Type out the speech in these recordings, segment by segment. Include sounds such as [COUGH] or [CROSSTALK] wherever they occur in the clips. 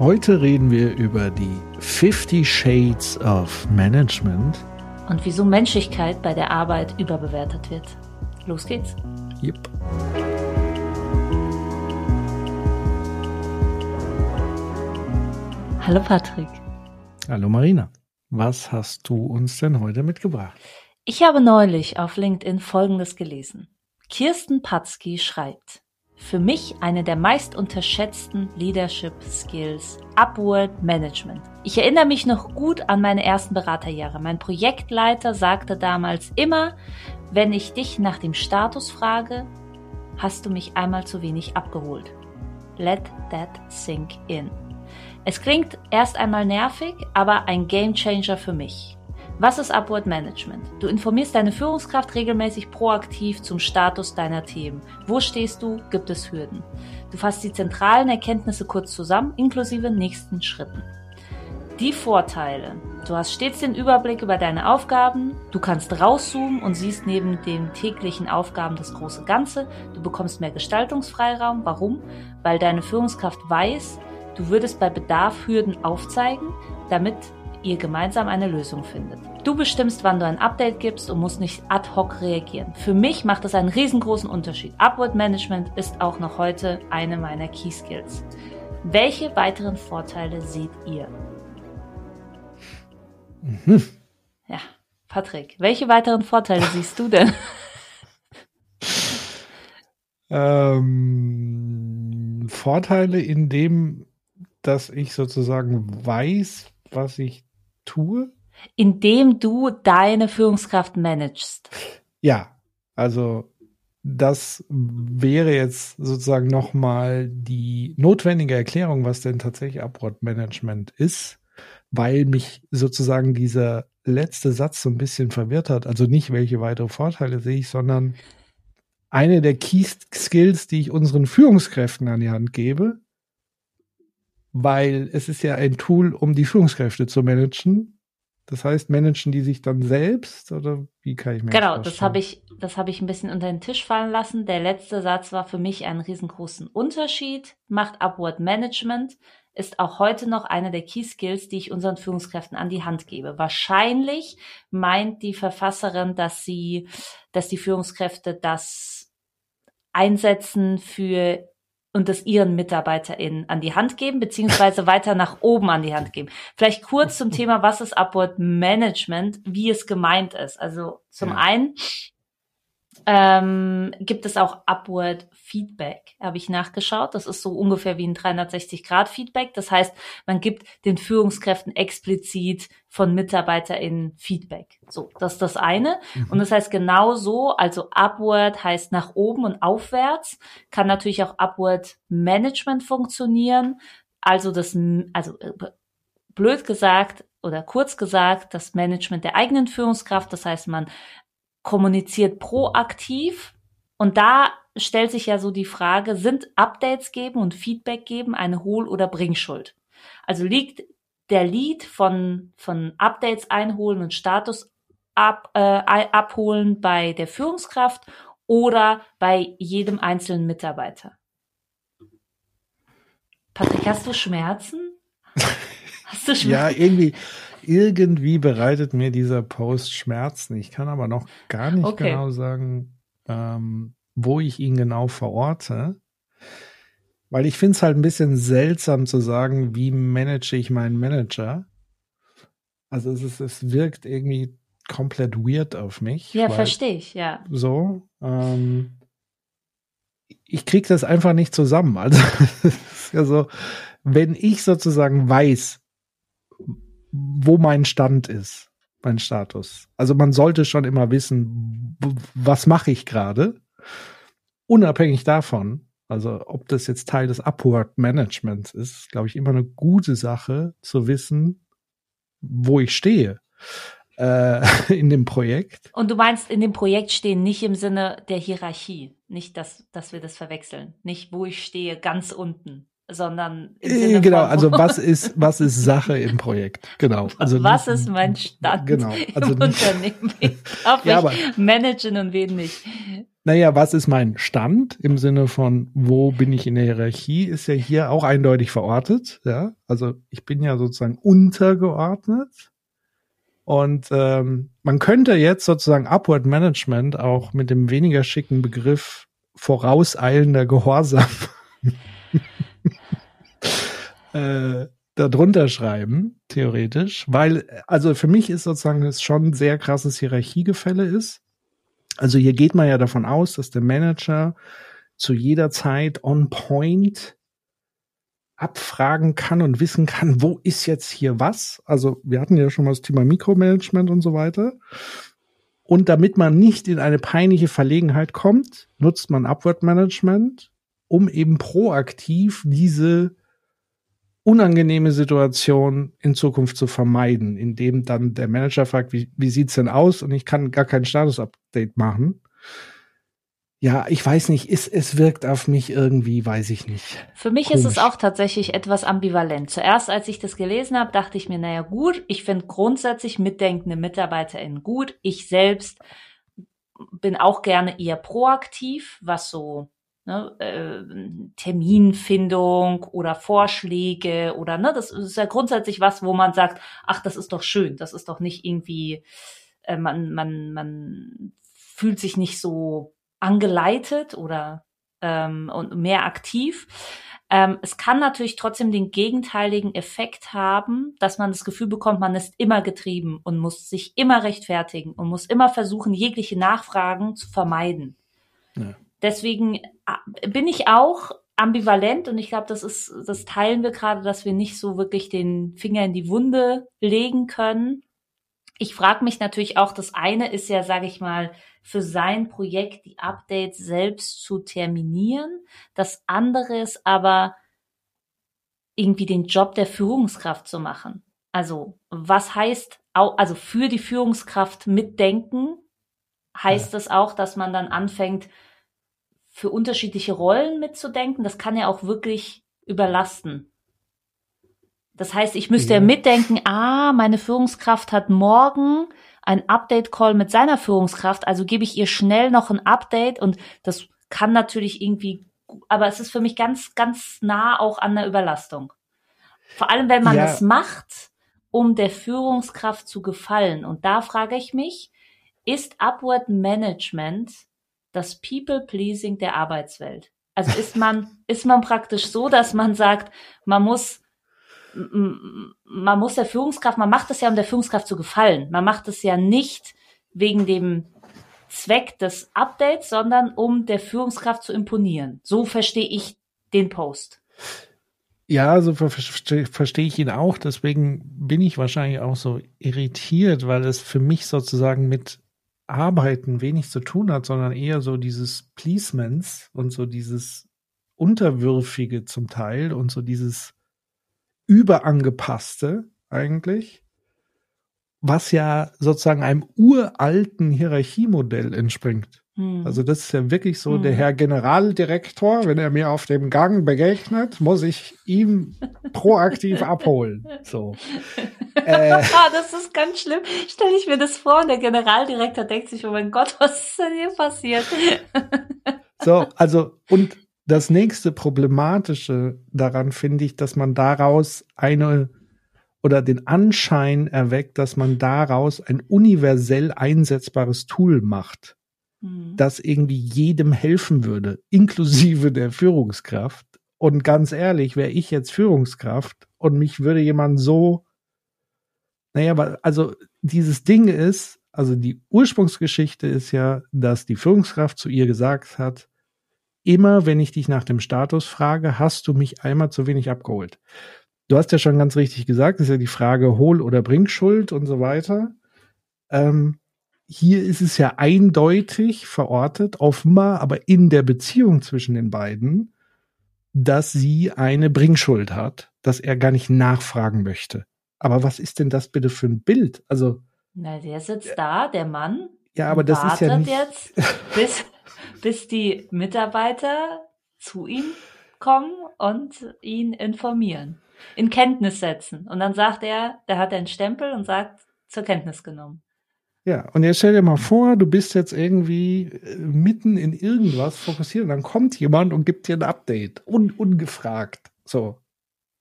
Heute reden wir über die 50 Shades of Management. Und wieso Menschlichkeit bei der Arbeit überbewertet wird. Los geht's. Yep. Hallo Patrick. Hallo Marina. Was hast du uns denn heute mitgebracht? Ich habe neulich auf LinkedIn Folgendes gelesen. Kirsten Patzki schreibt, für mich eine der meist unterschätzten Leadership Skills, Upward Management. Ich erinnere mich noch gut an meine ersten Beraterjahre. Mein Projektleiter sagte damals immer, wenn ich dich nach dem Status frage, hast du mich einmal zu wenig abgeholt. Let that sink in. Es klingt erst einmal nervig, aber ein Game Changer für mich. Was ist Upward Management? Du informierst deine Führungskraft regelmäßig proaktiv zum Status deiner Themen. Wo stehst du? Gibt es Hürden? Du fasst die zentralen Erkenntnisse kurz zusammen, inklusive nächsten Schritten. Die Vorteile. Du hast stets den Überblick über deine Aufgaben, du kannst rauszoomen und siehst neben den täglichen Aufgaben das große Ganze, du bekommst mehr Gestaltungsfreiraum. Warum? Weil deine Führungskraft weiß, du würdest bei Bedarf Hürden aufzeigen, damit ihr gemeinsam eine Lösung findet. Du bestimmst, wann du ein Update gibst und musst nicht ad hoc reagieren. Für mich macht das einen riesengroßen Unterschied. Upward Management ist auch noch heute eine meiner Key Skills. Welche weiteren Vorteile seht ihr? Mhm. Ja, Patrick, welche weiteren Vorteile siehst du denn? [LAUGHS] [LAUGHS] Ähm, Vorteile in dem, dass ich sozusagen weiß, was ich tue? Indem du deine Führungskraft managst. Ja, also das wäre jetzt sozusagen nochmal die notwendige Erklärung, was denn tatsächlich Upward Management ist, weil mich sozusagen dieser letzte Satz so ein bisschen verwirrt hat. Also nicht, welche weitere Vorteile sehe ich, sondern eine der Key Skills, die ich unseren Führungskräften an die Hand gebe, weil es ist ja ein Tool, um die Führungskräfte zu managen. Das heißt, managen die sich dann selbst oder wie kann ich mir genau, das Genau, das habe ich, das habe ich ein bisschen unter den Tisch fallen lassen. Der letzte Satz war für mich einen riesengroßen Unterschied. Macht Upward Management ist auch heute noch einer der Key Skills, die ich unseren Führungskräften an die Hand gebe. Wahrscheinlich meint die Verfasserin, dass sie, dass die Führungskräfte das einsetzen für und das ihren MitarbeiterInnen an die Hand geben, beziehungsweise weiter nach oben an die Hand geben. Vielleicht kurz zum Thema, was ist Upward Management, wie es gemeint ist. Also zum ja. einen ähm, gibt es auch Upward Feedback, habe ich nachgeschaut. Das ist so ungefähr wie ein 360-Grad-Feedback. Das heißt, man gibt den Führungskräften explizit von MitarbeiterInnen Feedback. So, das ist das eine. Mhm. Und das heißt genau so, also Upward heißt nach oben und aufwärts, kann natürlich auch Upward Management funktionieren. Also das, also äh, blöd gesagt oder kurz gesagt, das Management der eigenen Führungskraft. Das heißt, man kommuniziert proaktiv. Und da stellt sich ja so die Frage, sind Updates geben und Feedback geben eine Hohl- oder Bringschuld? Also liegt der Lead von, von Updates einholen und Status ab, äh, abholen bei der Führungskraft oder bei jedem einzelnen Mitarbeiter? Patrick, hast du Schmerzen? [LAUGHS] Hast du Schmerzen? ja, irgendwie, irgendwie bereitet mir dieser Post Schmerzen. Ich kann aber noch gar nicht okay. genau sagen, ähm, wo ich ihn genau verorte. Weil ich finde es halt ein bisschen seltsam zu sagen, wie manage ich meinen Manager. Also es, ist, es wirkt irgendwie komplett weird auf mich. Ja, verstehe ich, ja. So. Ähm, ich kriege das einfach nicht zusammen. Also, [LAUGHS] also wenn ich sozusagen weiß, wo mein Stand ist, mein Status. Also man sollte schon immer wissen, was mache ich gerade, unabhängig davon, Also ob das jetzt Teil des Upward Managements ist, glaube ich, immer eine gute Sache zu wissen, wo ich stehe äh, [LAUGHS] in dem Projekt. Und du meinst in dem Projekt stehen nicht im Sinne der Hierarchie, nicht, dass, dass wir das verwechseln, nicht wo ich stehe ganz unten, sondern äh, genau, also was [LAUGHS] ist was ist Sache im Projekt, genau. Also was ist mein Stand genau, also im Unternehmen? [LAUGHS] Darf ja, ich managen und wen nicht? Naja, was ist mein Stand im Sinne von, wo bin ich in der Hierarchie, ist ja hier auch eindeutig verortet. Ja, also ich bin ja sozusagen untergeordnet und ähm, man könnte jetzt sozusagen Upward Management auch mit dem weniger schicken Begriff vorauseilender Gehorsam äh, darunter schreiben, theoretisch, weil, also für mich ist sozusagen es schon sehr krasses Hierarchiegefälle ist. Also hier geht man ja davon aus, dass der Manager zu jeder Zeit on point abfragen kann und wissen kann, wo ist jetzt hier was. Also wir hatten ja schon mal das Thema Mikromanagement und so weiter. Und damit man nicht in eine peinliche Verlegenheit kommt, nutzt man Upward Management, um eben proaktiv diese unangenehme Situation in Zukunft zu vermeiden, indem dann der Manager fragt, wie, wie sieht's denn aus? Und ich kann gar kein Status-Update machen ja, ich weiß nicht, es, es wirkt auf mich irgendwie, weiß ich nicht. Für mich Komisch. ist es auch tatsächlich etwas ambivalent. Zuerst, als ich das gelesen habe, dachte ich mir, naja gut, ich finde grundsätzlich mitdenkende MitarbeiterInnen gut. Ich selbst bin auch gerne eher proaktiv, was so ne, äh, Terminfindung oder Vorschläge oder ne, das ist ja grundsätzlich was, wo man sagt, ach, das ist doch schön, das ist doch nicht irgendwie, äh, man, man, man fühlt sich nicht so angeleitet oder ähm, und mehr aktiv. Ähm, es kann natürlich trotzdem den gegenteiligen Effekt haben, dass man das Gefühl bekommt, man ist immer getrieben und muss sich immer rechtfertigen und muss immer versuchen, jegliche Nachfragen zu vermeiden. Ja. Deswegen bin ich auch ambivalent und ich glaube, das ist, das teilen wir gerade, dass wir nicht so wirklich den Finger in die Wunde legen können. Ich frage mich natürlich auch, das eine ist ja, sage ich mal, für sein Projekt die Updates selbst zu terminieren. Das andere ist aber irgendwie den Job der Führungskraft zu machen. Also was heißt, also für die Führungskraft mitdenken, heißt ja. das auch, dass man dann anfängt, für unterschiedliche Rollen mitzudenken. Das kann ja auch wirklich überlasten. Das heißt, ich müsste ja, ja mitdenken, ah, meine Führungskraft hat morgen ein Update-Call mit seiner Führungskraft, also gebe ich ihr schnell noch ein Update und das kann natürlich irgendwie, aber es ist für mich ganz, ganz nah auch an der Überlastung. Vor allem, wenn man ja. es macht, um der Führungskraft zu gefallen. Und da frage ich mich, ist Upward Management das People-Pleasing der Arbeitswelt? Also ist man, ist man praktisch so, dass man sagt, man muss man muss der Führungskraft, man macht es ja, um der Führungskraft zu gefallen. Man macht es ja nicht wegen dem Zweck des Updates, sondern um der Führungskraft zu imponieren. So verstehe ich den Post. Ja, so verstehe versteh ich ihn auch. Deswegen bin ich wahrscheinlich auch so irritiert, weil es für mich sozusagen mit Arbeiten wenig zu tun hat, sondern eher so dieses Pleasements und so dieses Unterwürfige zum Teil und so dieses überangepasste eigentlich, was ja sozusagen einem uralten Hierarchiemodell entspringt. Hm. Also das ist ja wirklich so, hm. der Herr Generaldirektor, wenn er mir auf dem Gang begegnet, muss ich ihn proaktiv abholen. So. [LAUGHS] Äh, ah, das ist ganz schlimm. Stelle ich mir das vor und der Generaldirektor denkt sich, oh mein Gott, was ist denn hier passiert? [LAUGHS] so, also und das nächste Problematische daran finde ich, dass man daraus eine oder den Anschein erweckt, dass man daraus ein universell einsetzbares Tool macht, mhm. das irgendwie jedem helfen würde, inklusive der Führungskraft. Und ganz ehrlich, wäre ich jetzt Führungskraft und mich würde jemand so, naja, also dieses Ding ist, also die Ursprungsgeschichte ist ja, dass die Führungskraft zu ihr gesagt hat, immer, wenn ich dich nach dem Status frage, hast du mich einmal zu wenig abgeholt. Du hast ja schon ganz richtig gesagt, ist ja die Frage Hol- oder Bringschuld und so weiter. Ähm, hier ist es ja eindeutig verortet, offenbar, aber in der Beziehung zwischen den beiden dass sie eine Bringschuld hat, dass er gar nicht nachfragen möchte. Aber was ist denn das bitte für ein Bild? Also. Na, der sitzt da, der Mann. Ja, aber das ist ja nicht. jetzt, bis, bis die Mitarbeiter zu ihm kommen und ihn informieren, in Kenntnis setzen. Und dann sagt er, der hat einen Stempel und sagt, zur Kenntnis genommen. Ja, und jetzt stell dir mal vor, du bist jetzt irgendwie äh, mitten in irgendwas fokussiert und dann kommt jemand und gibt dir ein Update, un ungefragt. So.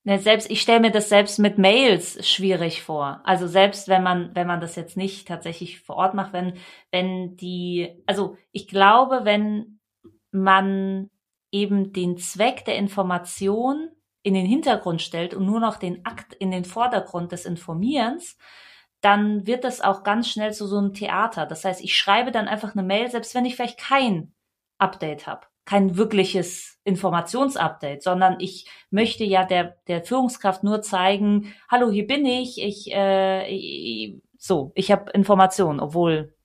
Ja, selbst, ich stelle mir das selbst mit Mails schwierig vor. Also selbst wenn man, wenn man das jetzt nicht tatsächlich vor Ort macht, wenn, wenn die, also ich glaube, wenn man eben den Zweck der Information in den Hintergrund stellt und nur noch den Akt in den Vordergrund des Informierens, dann wird das auch ganz schnell zu so einem Theater. Das heißt, ich schreibe dann einfach eine Mail, selbst wenn ich vielleicht kein Update habe, kein wirkliches Informationsupdate, sondern ich möchte ja der, der Führungskraft nur zeigen, hallo, hier bin ich, ich, äh, ich so, ich habe Informationen, obwohl.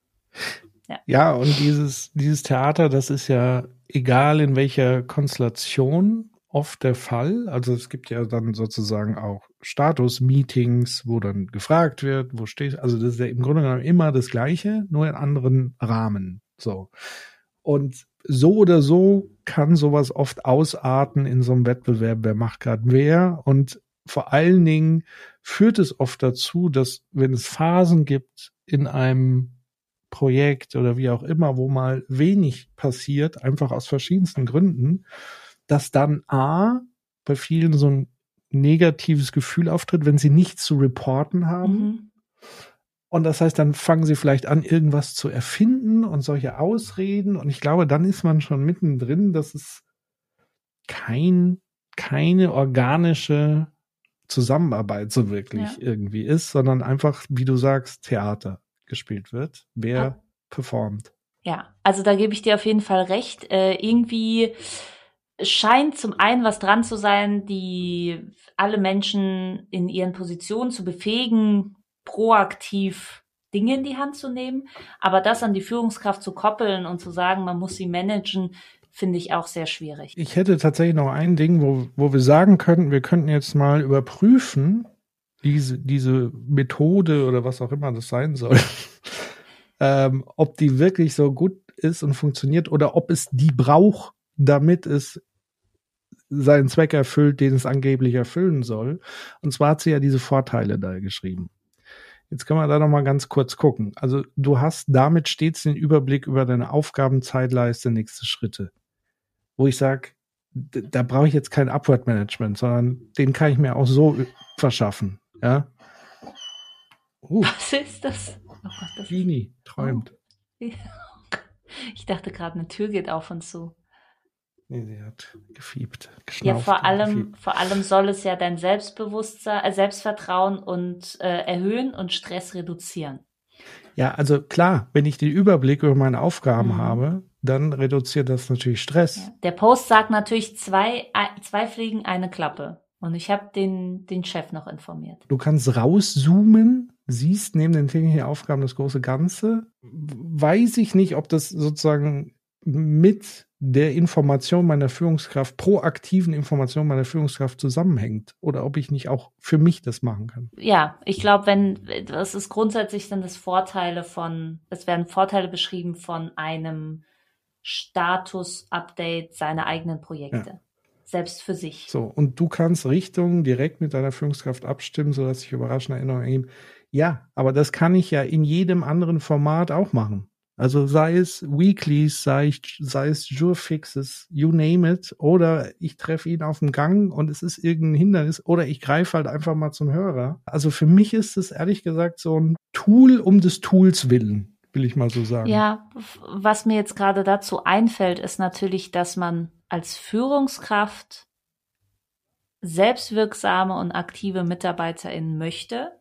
Ja. ja, und dieses, dieses Theater, das ist ja egal in welcher Konstellation oft der Fall. Also es gibt ja dann sozusagen auch Status-Meetings, wo dann gefragt wird, wo steht, also das ist ja im Grunde genommen immer das Gleiche, nur in anderen Rahmen. So. Und so oder so kann sowas oft ausarten in so einem Wettbewerb, wer macht gerade wer. Und vor allen Dingen führt es oft dazu, dass wenn es Phasen gibt in einem Projekt oder wie auch immer, wo mal wenig passiert, einfach aus verschiedensten Gründen, dass dann A, bei vielen so ein negatives Gefühl auftritt, wenn sie nichts zu reporten haben. Mhm. Und das heißt, dann fangen sie vielleicht an, irgendwas zu erfinden und solche Ausreden. Und ich glaube, dann ist man schon mittendrin, dass es kein, keine organische Zusammenarbeit so wirklich ja. irgendwie ist, sondern einfach, wie du sagst, Theater gespielt wird. Wer ja. performt. Ja, also da gebe ich dir auf jeden Fall recht. Äh, irgendwie scheint zum einen was dran zu sein, die alle Menschen in ihren Positionen zu befähigen, proaktiv Dinge in die Hand zu nehmen. Aber das an die Führungskraft zu koppeln und zu sagen, man muss sie managen, finde ich auch sehr schwierig. Ich hätte tatsächlich noch ein Ding, wo, wo wir sagen könnten, wir könnten jetzt mal überprüfen, diese, diese Methode oder was auch immer das sein soll, [LAUGHS] ähm, ob die wirklich so gut ist und funktioniert oder ob es die braucht, damit es seinen Zweck erfüllt, den es angeblich erfüllen soll. Und zwar hat sie ja diese Vorteile da geschrieben. Jetzt können wir da noch mal ganz kurz gucken. Also du hast damit stets den Überblick über deine Aufgabenzeitleiste, nächste Schritte. Wo ich sage, da brauche ich jetzt kein Upward Management, sondern den kann ich mir auch so verschaffen. Ja. Uh. Was ist das? Oh Gott, das Genie träumt. Oh. [LAUGHS] Ich dachte gerade, eine Tür geht auf und zu. Nee, sie hat gefiebt, geschnauft. Ja, vor allem, gefiebt. vor allem soll es ja dein Selbstbewusstsein, äh, Selbstvertrauen und äh, erhöhen und Stress reduzieren. Ja, also klar, wenn ich den Überblick über meine Aufgaben mhm. habe, dann reduziert das natürlich Stress. Ja. Der Post sagt natürlich zwei, zwei Fliegen, eine Klappe. Und ich habe den, den Chef noch informiert. Du kannst rauszoomen, siehst neben den täglichen Aufgaben das große Ganze. Weiß ich nicht, ob das sozusagen mit der Information meiner Führungskraft, proaktiven Information meiner Führungskraft zusammenhängt oder ob ich nicht auch für mich das machen kann. Ja, ich glaube, wenn das ist grundsätzlich sind es Vorteile von, es werden Vorteile beschrieben von einem Status-Update seiner eigenen Projekte. Ja. Selbst für sich. So, und du kannst Richtungen direkt mit deiner Führungskraft abstimmen, sodass sich überraschende Erinnerungen ergeben. Ja, aber das kann ich ja in jedem anderen Format auch machen. Also sei es Weeklies, sei, ich, sei es Jurfixes, you name it, oder ich treffe ihn auf dem Gang und es ist irgendein Hindernis, oder ich greife halt einfach mal zum Hörer. Also für mich ist es ehrlich gesagt so ein Tool um des Tools willen, will ich mal so sagen. Ja, was mir jetzt gerade dazu einfällt, ist natürlich, dass man als Führungskraft selbstwirksame und aktive MitarbeiterInnen möchte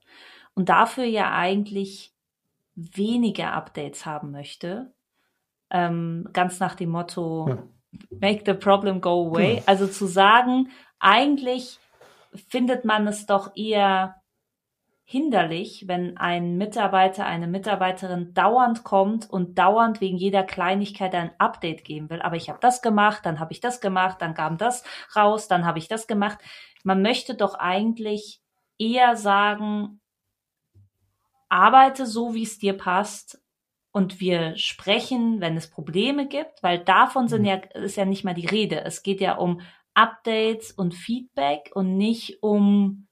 und dafür ja eigentlich weniger Updates haben möchte. Ähm, ganz nach dem Motto, ja. make the problem go away. Ja. Also zu sagen, eigentlich findet man es doch eher hinderlich, wenn ein Mitarbeiter, eine Mitarbeiterin dauernd kommt und dauernd wegen jeder Kleinigkeit ein Update geben will. Aber ich habe das gemacht, dann habe ich das gemacht, dann kam das raus, dann habe ich das gemacht. Man möchte doch eigentlich eher sagen, arbeite so, wie es dir passt und wir sprechen, wenn es Probleme gibt, weil davon sind mhm. ja, ist ja nicht mal die Rede. Es geht ja um Updates und Feedback und nicht um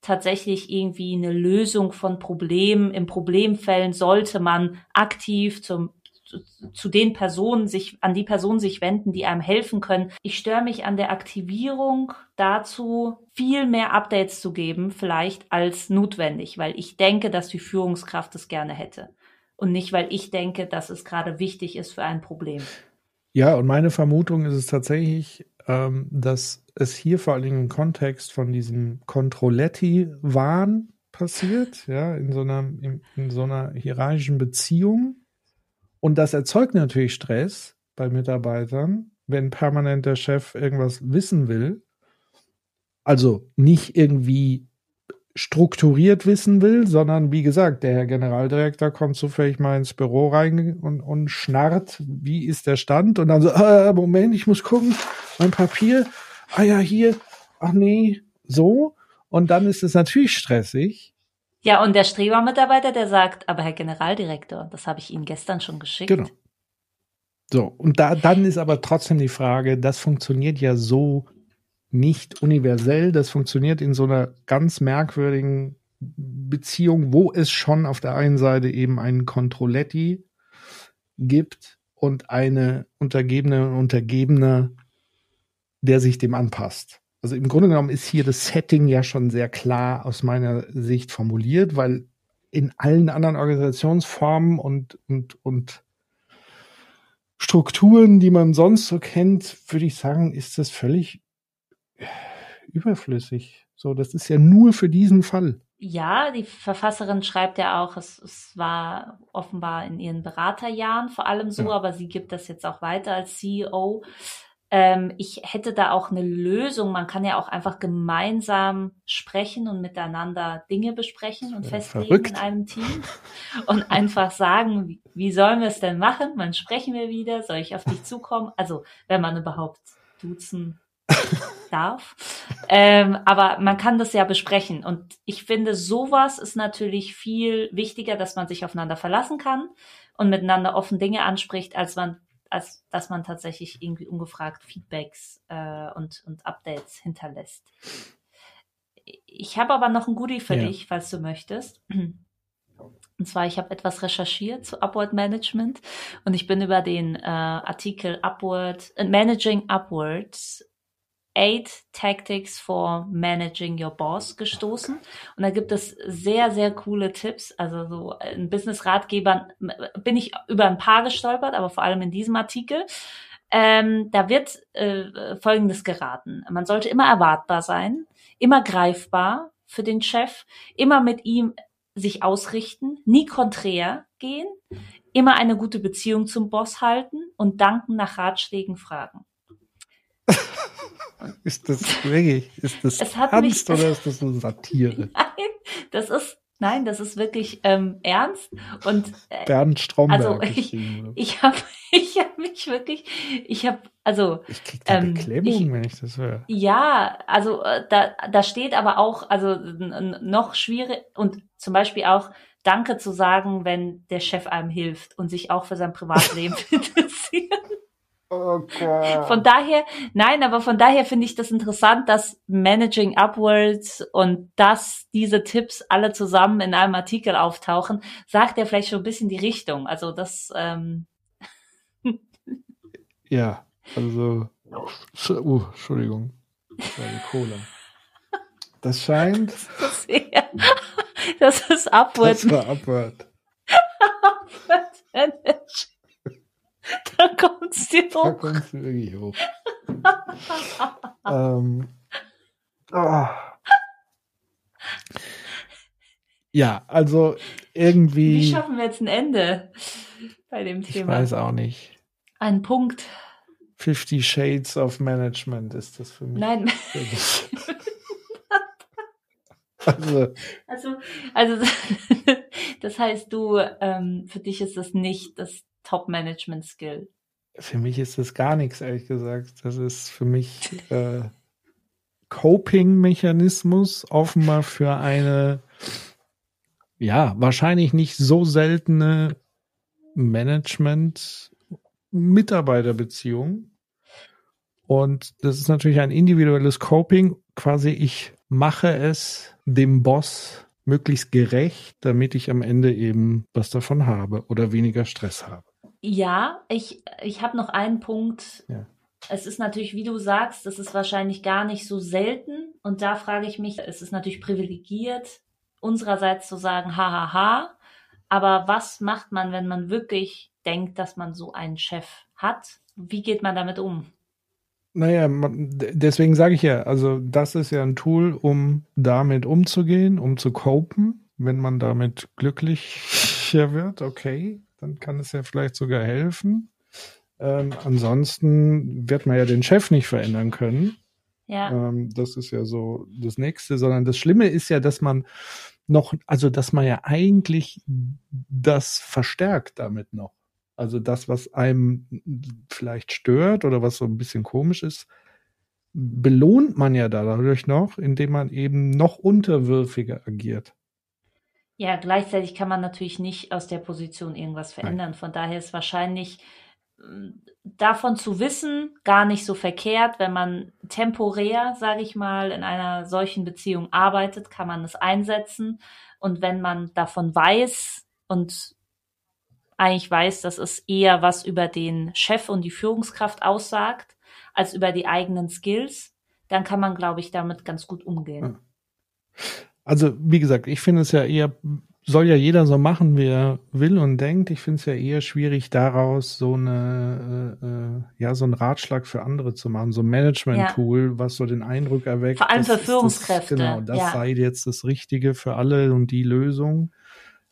tatsächlich irgendwie eine Lösung von Problemen. In Problemfällen sollte man aktiv zum zu den Personen sich, an die Personen sich wenden, die einem helfen können. Ich störe mich an der Aktivierung dazu, viel mehr Updates zu geben, vielleicht als notwendig, weil ich denke, dass die Führungskraft es gerne hätte. Und nicht, weil ich denke, dass es gerade wichtig ist für ein Problem. Ja, und meine Vermutung ist es tatsächlich, ähm, dass es hier vor allen Dingen im Kontext von diesem Controletti-Wahn passiert, ja, in so einer, in, in so einer hierarchischen Beziehung. Und das erzeugt natürlich Stress bei Mitarbeitern, wenn permanent der Chef irgendwas wissen will. Also nicht irgendwie strukturiert wissen will, sondern wie gesagt, der Herr Generaldirektor kommt zufällig mal ins Büro rein und, und schnarrt, wie ist der Stand? Und dann so, äh, Moment, ich muss gucken, mein Papier, ah ja, hier, ach nee, so. Und dann ist es natürlich stressig. Ja, und der Streber-Mitarbeiter, der sagt, aber Herr Generaldirektor, das habe ich Ihnen gestern schon geschickt. Genau. So, und da, dann ist aber trotzdem die Frage, das funktioniert ja so nicht universell. Das funktioniert in so einer ganz merkwürdigen Beziehung, wo es schon auf der einen Seite eben einen Controletti gibt und eine Untergebene und Untergebene, der sich dem anpasst. Also im Grunde genommen ist hier das Setting ja schon sehr klar aus meiner Sicht formuliert, weil in allen anderen Organisationsformen und, und, und Strukturen, die man sonst so kennt, würde ich sagen, ist das völlig überflüssig. So, das ist ja nur für diesen Fall. Ja, die Verfasserin schreibt ja auch, es, es war offenbar in ihren Beraterjahren vor allem so, ja. aber sie gibt das jetzt auch weiter als CEO. Ähm, ich hätte da auch eine Lösung. Man kann ja auch einfach gemeinsam sprechen und miteinander Dinge besprechen und festlegen verrückt. in einem Team [LAUGHS] und einfach sagen, wie, wie sollen wir es denn machen? Wann sprechen wir wieder? Soll ich auf dich [LAUGHS] zukommen? Also, wenn man überhaupt duzen darf. Ähm, aber man kann das ja besprechen. Und ich finde, sowas ist natürlich viel wichtiger, dass man sich aufeinander verlassen kann und miteinander offen Dinge anspricht, als man, als dass man tatsächlich irgendwie ungefragt Feedbacks äh, und, und Updates hinterlässt. Ich habe aber noch ein Goodie für ja. dich, falls du möchtest. Und zwar, ich habe etwas recherchiert zu Upward Management und ich bin über den äh, Artikel Upward, äh, Managing Upwards Eight Tactics for Managing Your Boss gestoßen. Und da gibt es sehr, sehr coole Tipps. Also so ein Business-Ratgeber bin ich über ein paar gestolpert, aber vor allem in diesem Artikel. Ähm, da wird äh, Folgendes geraten. Man sollte immer erwartbar sein, immer greifbar für den Chef, immer mit ihm sich ausrichten, nie konträr gehen, immer eine gute Beziehung zum Boss halten und danken nach Ratschlägen fragen. [LAUGHS] Ist das wirklich, ist das ernst oder ist das so Satire? [LAUGHS] Nein, das ist, nein, das ist wirklich ähm, ernst und äh, Bernd Stromberg. Also [LAUGHS] ich, ich habe, [LAUGHS] ich habe mich wirklich, ich habe, also ich krieg da ähm, Beklemmung, ich, wenn ich das höre. Ja, also äh, da, da steht aber auch, also noch schwierig und zum Beispiel auch Danke zu sagen, wenn der Chef einem hilft und sich auch für sein Privatleben interessiert. Okay. Von daher, nein, aber von daher finde ich das interessant, dass Managing Upwards und dass diese Tipps alle zusammen in einem Artikel auftauchen, sagt ja vielleicht schon ein bisschen die Richtung. Also das. Ähm [LAUGHS] ja, also. Uh, Entschuldigung. Das war die Cola. Das scheint. [LAUGHS] Das ist, ja, das ist Upward. Das war Upward. [LAUGHS] [LAUGHS] Da kommt's dir hoch. Da kommt's wirklich hoch. [LAUGHS] ähm, oh. Ja, also irgendwie. Wie schaffen wir jetzt ein Ende bei dem Thema? Ich weiß auch nicht. Ein Punkt. Fifty Shades of Management ist das für mich. Nein. [LAUGHS] Also, also, also das heißt, du, ähm, für dich ist das nicht das Top-Management-Skill. Für mich ist das gar nichts, ehrlich gesagt. Das ist für mich äh, Coping-Mechanismus, offenbar für eine, ja, wahrscheinlich nicht so seltene Management-Mitarbeiterbeziehung. Und das ist natürlich ein individuelles Coping. Quasi ich mache es dem Boss möglichst gerecht, damit ich am Ende eben was davon habe oder weniger Stress habe. Ja, ich, ich habe noch einen Punkt. Ja. Es ist natürlich, wie du sagst, das ist wahrscheinlich gar nicht so selten. Und da frage ich mich, es ist natürlich privilegiert, unsererseits zu sagen, hahaha. Ha, ha. Aber was macht man, wenn man wirklich denkt, dass man so einen Chef hat? Wie geht man damit um? Naja, deswegen sage ich ja, also das ist ja ein Tool, um damit umzugehen, um zu copen. Wenn man damit glücklicher wird, okay, dann kann es ja vielleicht sogar helfen. Ähm, ansonsten wird man ja den Chef nicht verändern können. Ja. Ähm, das ist ja so das Nächste, sondern das Schlimme ist ja, dass man noch, also dass man ja eigentlich das verstärkt damit noch. Also das, was einem vielleicht stört oder was so ein bisschen komisch ist, belohnt man ja dadurch noch, indem man eben noch unterwürfiger agiert. Ja, gleichzeitig kann man natürlich nicht aus der Position irgendwas verändern. Nein. Von daher ist wahrscheinlich mm, davon zu wissen gar nicht so verkehrt. Wenn man temporär, sage ich mal, in einer solchen Beziehung arbeitet, kann man es einsetzen. Und wenn man davon weiß und eigentlich weiß, dass es eher was über den Chef und die Führungskraft aussagt, als über die eigenen Skills, dann kann man, glaube ich, damit ganz gut umgehen. Also, wie gesagt, ich finde es ja eher, soll ja jeder so machen, wie er will und denkt. Ich finde es ja eher schwierig, daraus so eine, äh, äh, ja, so einen Ratschlag für andere zu machen, so ein Management-Tool, ja. was so den Eindruck erweckt. Vor allem für Führungskräfte. Das, genau, das ja. sei jetzt das Richtige für alle und die Lösung.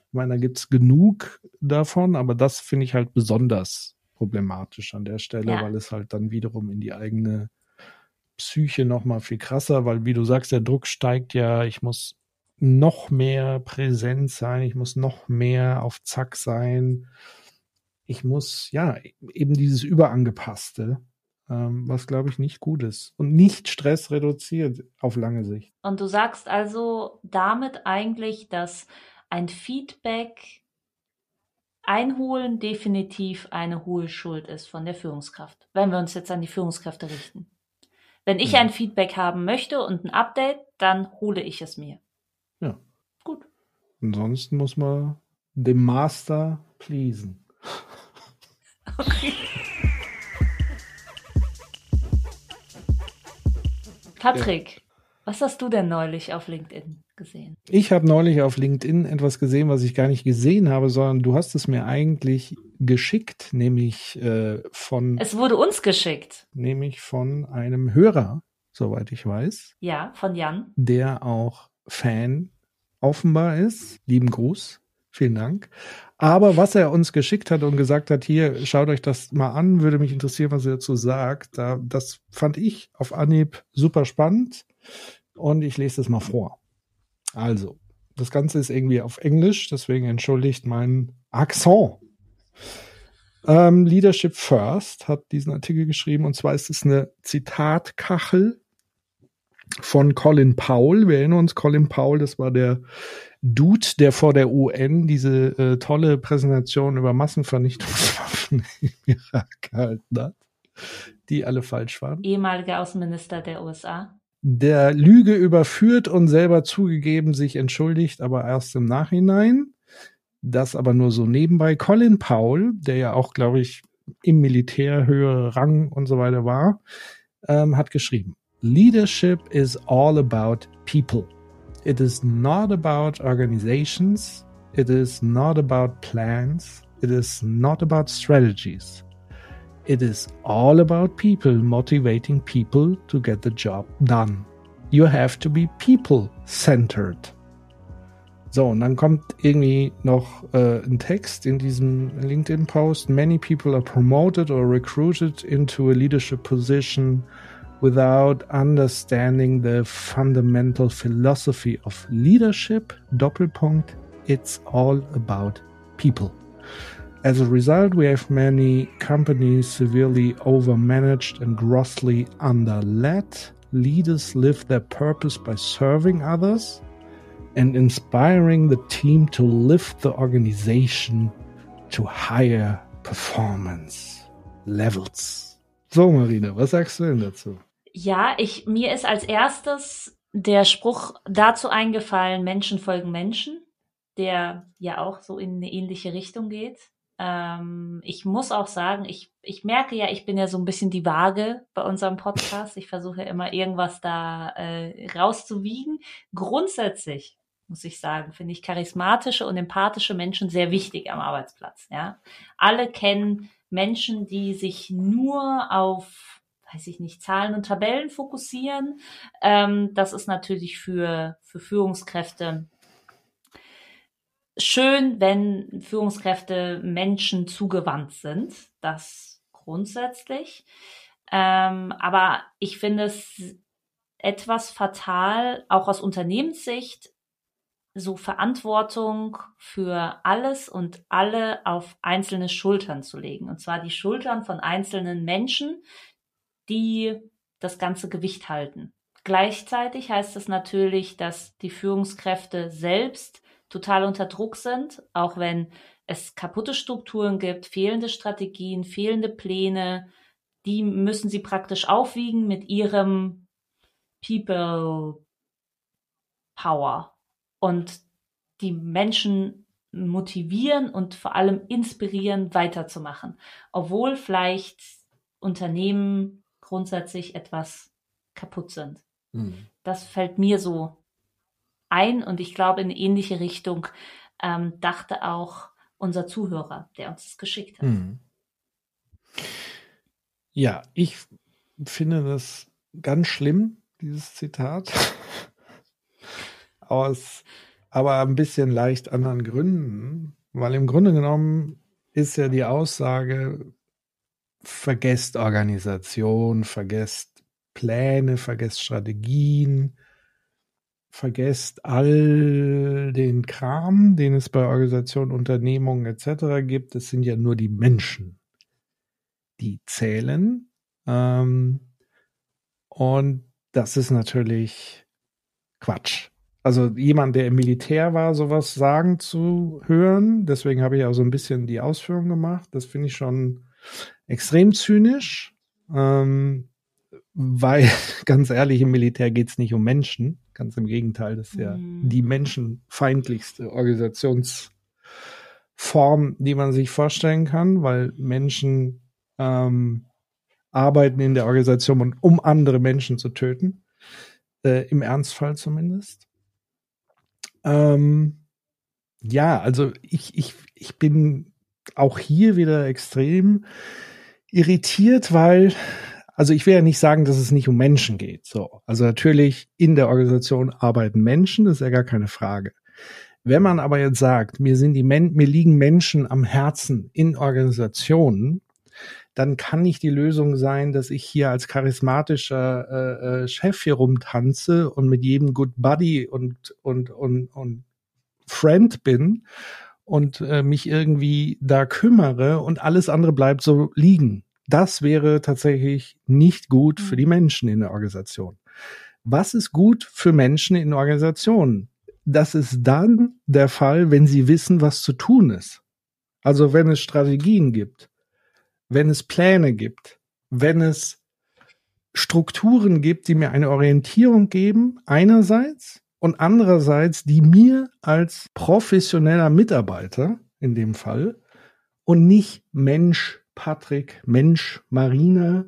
Ich meine, da gibt's genug davon, aber das finde ich halt besonders problematisch an der Stelle, ja. weil es halt dann wiederum in die eigene Psyche noch mal viel krasser, weil wie du sagst, der Druck steigt ja, ich muss noch mehr präsent sein, ich muss noch mehr auf Zack sein. Ich muss, ja, eben dieses Überangepasste, ähm, was glaube ich nicht gut ist und nicht Stress reduziert auf lange Sicht. Und du sagst also damit eigentlich, dass ein Feedback einholen definitiv eine hohe Schuld ist von der Führungskraft, wenn wir uns jetzt an die Führungskräfte richten. Wenn ich ja. ein Feedback haben möchte und ein Update, dann hole ich es mir. Ja. Ansonsten muss man dem Master pleasen. Okay. Patrick, was hast du denn neulich auf LinkedIn gesehen? Ich habe neulich auf LinkedIn etwas gesehen, was ich gar nicht gesehen habe, sondern du hast es mir eigentlich geschickt, nämlich äh, von. Es wurde uns geschickt. Nämlich von einem Hörer, soweit ich weiß. Ja, von Jan. Der auch Fan offenbar ist. Lieben Gruß. Vielen Dank. Aber was er uns geschickt hat und gesagt hat, hier, schaut euch das mal an, würde mich interessieren, was er dazu sagt. Da, das fand ich auf Anhieb super spannend und ich lese das mal vor. Also, das Ganze ist irgendwie auf Englisch, deswegen entschuldigt mein Akzent. Ähm, Leadership First hat diesen Artikel geschrieben und zwar ist es eine Zitatkachel von Colin Powell. Wir erinnern uns, Colin Powell, das war der Dude, der vor der UN diese äh, tolle Präsentation über Massenvernichtungswaffen [LAUGHS] im Irak gehalten hat, die alle falsch waren. Ehemaliger Außenminister der USA der Lüge überführt und selber zugegeben sich entschuldigt, aber erst im Nachhinein. Das aber nur so nebenbei. Colin Powell, der ja auch, glaube ich, im Militär höhere Rang und so weiter war, ähm, hat geschrieben, Leadership is all about people. It is not about organizations. It is not about plans. It is not about strategies. It is all about people motivating people to get the job done. You have to be people centered. So, und dann kommt irgendwie noch äh, ein Text in diesem LinkedIn-Post. Many people are promoted or recruited into a leadership position without understanding the fundamental philosophy of leadership. Doppelpunkt. It's all about people. As a result, we have many companies severely overmanaged and grossly underled. Leaders live their purpose by serving others and inspiring the team to lift the organization to higher performance levels. So, Marina, was sagst du denn dazu? Ja, ich, mir ist als erstes der Spruch dazu eingefallen, Menschen folgen Menschen, der ja auch so in eine ähnliche Richtung geht. Ähm, ich muss auch sagen, ich, ich merke ja, ich bin ja so ein bisschen die Waage bei unserem Podcast. Ich versuche immer irgendwas da äh, rauszuwiegen. Grundsätzlich muss ich sagen, finde ich charismatische und empathische Menschen sehr wichtig am Arbeitsplatz. Ja, alle kennen Menschen, die sich nur auf, weiß ich nicht, Zahlen und Tabellen fokussieren. Ähm, das ist natürlich für für Führungskräfte schön, wenn Führungskräfte Menschen zugewandt sind. Das grundsätzlich. Ähm, aber ich finde es etwas fatal, auch aus Unternehmenssicht, so Verantwortung für alles und alle auf einzelne Schultern zu legen. Und zwar die Schultern von einzelnen Menschen, die das ganze Gewicht halten. Gleichzeitig heißt es natürlich, dass die Führungskräfte selbst total unter Druck sind, auch wenn es kaputte Strukturen gibt, fehlende Strategien, fehlende Pläne, die müssen sie praktisch aufwiegen mit ihrem People Power und die Menschen motivieren und vor allem inspirieren, weiterzumachen. Obwohl vielleicht Unternehmen grundsätzlich etwas kaputt sind. Mhm. Das fällt mir so ein und ich glaube, in eine ähnliche Richtung ähm, dachte auch unser Zuhörer, der uns das geschickt hat. Mhm. Ja, ich finde das ganz schlimm, dieses Zitat [LAUGHS] aus aber ein bisschen leicht anderen Gründen, weil im Grunde genommen ist ja die Aussage, vergesst Organisation, vergesst Pläne, vergesst Strategien, vergesst all den Kram, den es bei Organisationen, Unternehmungen etc. gibt. Es sind ja nur die Menschen, die zählen. Ähm, und das ist natürlich Quatsch also jemand, der im Militär war, sowas sagen zu hören. Deswegen habe ich auch so ein bisschen die Ausführung gemacht. Das finde ich schon extrem zynisch. Ähm, weil, [LAUGHS] ganz ehrlich, im Militär geht es nicht um Menschen. Ganz im Gegenteil, das ist ja mhm. die menschenfeindlichste Organisationsform, die man sich vorstellen kann, weil Menschen ähm, arbeiten in der Organisation, um andere Menschen zu töten. Äh, Im Ernstfall zumindest. Ähm, ja, also ich, ich, ich bin auch hier wieder extrem irritiert, weil, also ich will ja nicht sagen, dass es nicht um Menschen geht. So, also natürlich in der Organisation arbeiten Menschen, das ist ja gar keine Frage. Wenn man aber jetzt sagt, mir sind die Men mir liegen Menschen am Herzen in Organisationen, dann kann nicht die Lösung sein, dass ich hier als charismatischer äh, äh, Chef hier rumtanze und mit jedem Good Buddy und und und und Friend bin und äh, mich irgendwie da kümmere und alles andere bleibt so liegen. Das wäre tatsächlich nicht gut für die mhm. Menschen in der Organisation. Was ist gut für Menschen in Organisationen? Das ist dann der Fall, wenn sie wissen, was zu tun ist. Also wenn es Strategien gibt, wenn es Pläne gibt, wenn es Strukturen gibt, die mir eine Orientierung geben, einerseits und andererseits, die mir als professioneller Mitarbeiter in dem Fall und nicht Mensch Patrick, Mensch Marina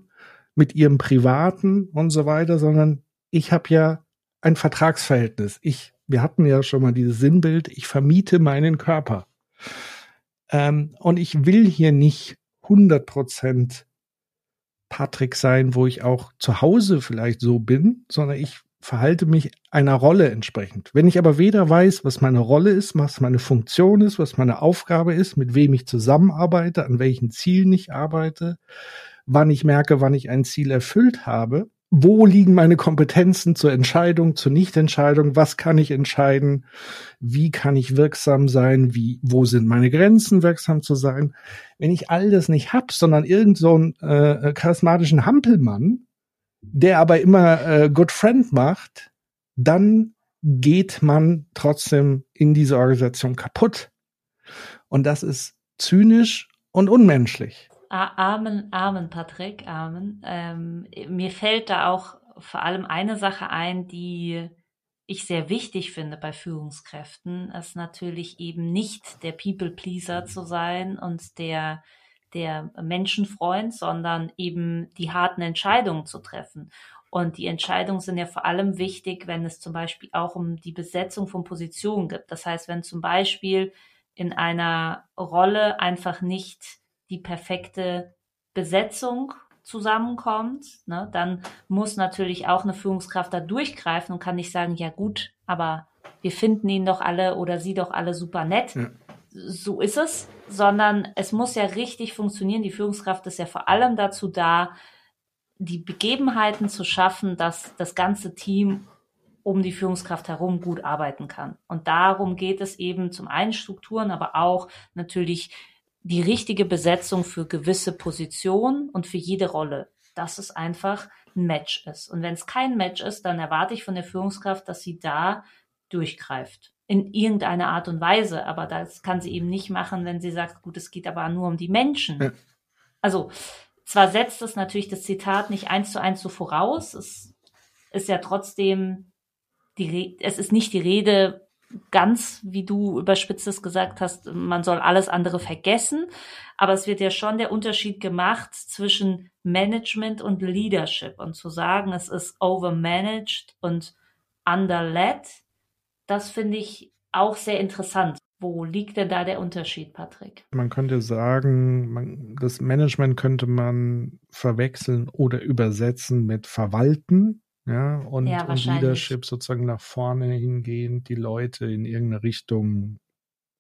mit ihrem privaten und so weiter, sondern ich habe ja ein Vertragsverhältnis. Ich, wir hatten ja schon mal dieses Sinnbild, ich vermiete meinen Körper. Ähm, und ich will hier nicht 100 Prozent Patrick sein, wo ich auch zu Hause vielleicht so bin, sondern ich verhalte mich einer Rolle entsprechend. Wenn ich aber weder weiß, was meine Rolle ist, was meine Funktion ist, was meine Aufgabe ist, mit wem ich zusammenarbeite, an welchen Zielen ich arbeite, wann ich merke, wann ich ein Ziel erfüllt habe wo liegen meine Kompetenzen zur Entscheidung, zur Nichtentscheidung, was kann ich entscheiden, wie kann ich wirksam sein, wie, wo sind meine Grenzen, wirksam zu sein. Wenn ich all das nicht hab, sondern irgend so einen äh, charismatischen Hampelmann, der aber immer äh, Good Friend macht, dann geht man trotzdem in diese Organisation kaputt. Und das ist zynisch und unmenschlich. Amen, Amen, Patrick, Amen. Ähm, mir fällt da auch vor allem eine Sache ein, die ich sehr wichtig finde bei Führungskräften, ist natürlich eben nicht der People-Pleaser zu sein und der, der Menschenfreund, sondern eben die harten Entscheidungen zu treffen. Und die Entscheidungen sind ja vor allem wichtig, wenn es zum Beispiel auch um die Besetzung von Positionen gibt. Das heißt, wenn zum Beispiel in einer Rolle einfach nicht die perfekte Besetzung zusammenkommt, ne, dann muss natürlich auch eine Führungskraft da durchgreifen und kann nicht sagen, ja gut, aber wir finden ihn doch alle oder sie doch alle super nett. Ja. So ist es, sondern es muss ja richtig funktionieren. Die Führungskraft ist ja vor allem dazu da, die Begebenheiten zu schaffen, dass das ganze Team um die Führungskraft herum gut arbeiten kann. Und darum geht es eben zum einen Strukturen, aber auch natürlich die richtige Besetzung für gewisse Positionen und für jede Rolle, dass es einfach ein Match ist. Und wenn es kein Match ist, dann erwarte ich von der Führungskraft, dass sie da durchgreift. In irgendeiner Art und Weise. Aber das kann sie eben nicht machen, wenn sie sagt, gut, es geht aber nur um die Menschen. Ja. Also, zwar setzt es natürlich das Zitat nicht eins zu eins so voraus, es ist ja trotzdem die, es ist nicht die Rede ganz, wie du überspitzt es gesagt hast, man soll alles andere vergessen. Aber es wird ja schon der Unterschied gemacht zwischen Management und Leadership. Und zu sagen, es ist overmanaged und underled, das finde ich auch sehr interessant. Wo liegt denn da der Unterschied, Patrick? Man könnte sagen, man, das Management könnte man verwechseln oder übersetzen mit verwalten ja, und, ja, und Leadership sozusagen nach vorne hingehend die Leute in irgendeine Richtung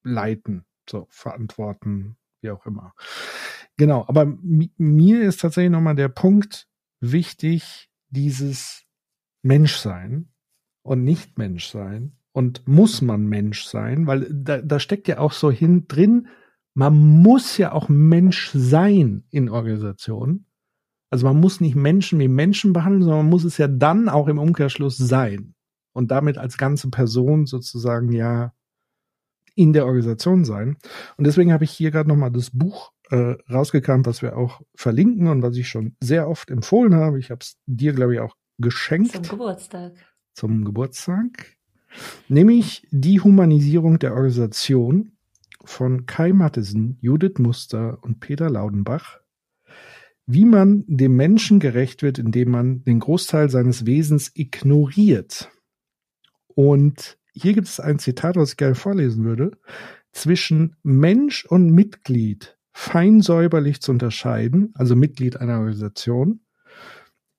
leiten, so verantworten, wie auch immer. Genau, aber mir ist tatsächlich nochmal der Punkt wichtig, dieses Menschsein und nicht Menschsein und muss man Mensch sein, weil da, da steckt ja auch so hin drin, man muss ja auch Mensch sein in Organisationen. Also man muss nicht Menschen wie Menschen behandeln, sondern man muss es ja dann auch im Umkehrschluss sein. Und damit als ganze Person sozusagen ja in der Organisation sein. Und deswegen habe ich hier gerade nochmal das Buch äh, rausgekramt, was wir auch verlinken und was ich schon sehr oft empfohlen habe. Ich habe es dir, glaube ich, auch geschenkt. Zum Geburtstag. Zum Geburtstag. Nämlich die Humanisierung der Organisation von Kai Mattesen, Judith Muster und Peter Laudenbach wie man dem Menschen gerecht wird, indem man den Großteil seines Wesens ignoriert. Und hier gibt es ein Zitat, was ich gerne vorlesen würde. Zwischen Mensch und Mitglied fein säuberlich zu unterscheiden, also Mitglied einer Organisation,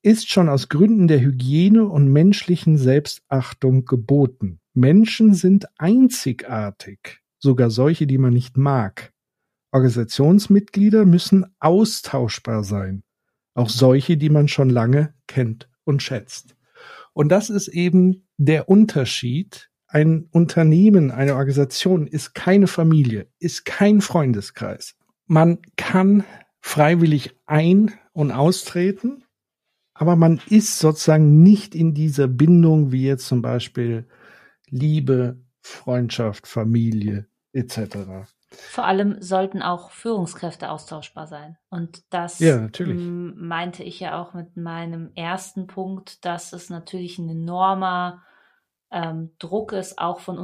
ist schon aus Gründen der Hygiene und menschlichen Selbstachtung geboten. Menschen sind einzigartig, sogar solche, die man nicht mag. Organisationsmitglieder müssen austauschbar sein, auch solche, die man schon lange kennt und schätzt. Und das ist eben der Unterschied. Ein Unternehmen, eine Organisation ist keine Familie, ist kein Freundeskreis. Man kann freiwillig ein- und austreten, aber man ist sozusagen nicht in dieser Bindung wie jetzt zum Beispiel Liebe, Freundschaft, Familie etc. Vor allem sollten auch Führungskräfte austauschbar sein. Und das ja, meinte ich ja auch mit meinem ersten Punkt, dass es natürlich ein enormer ähm, Druck ist, auch von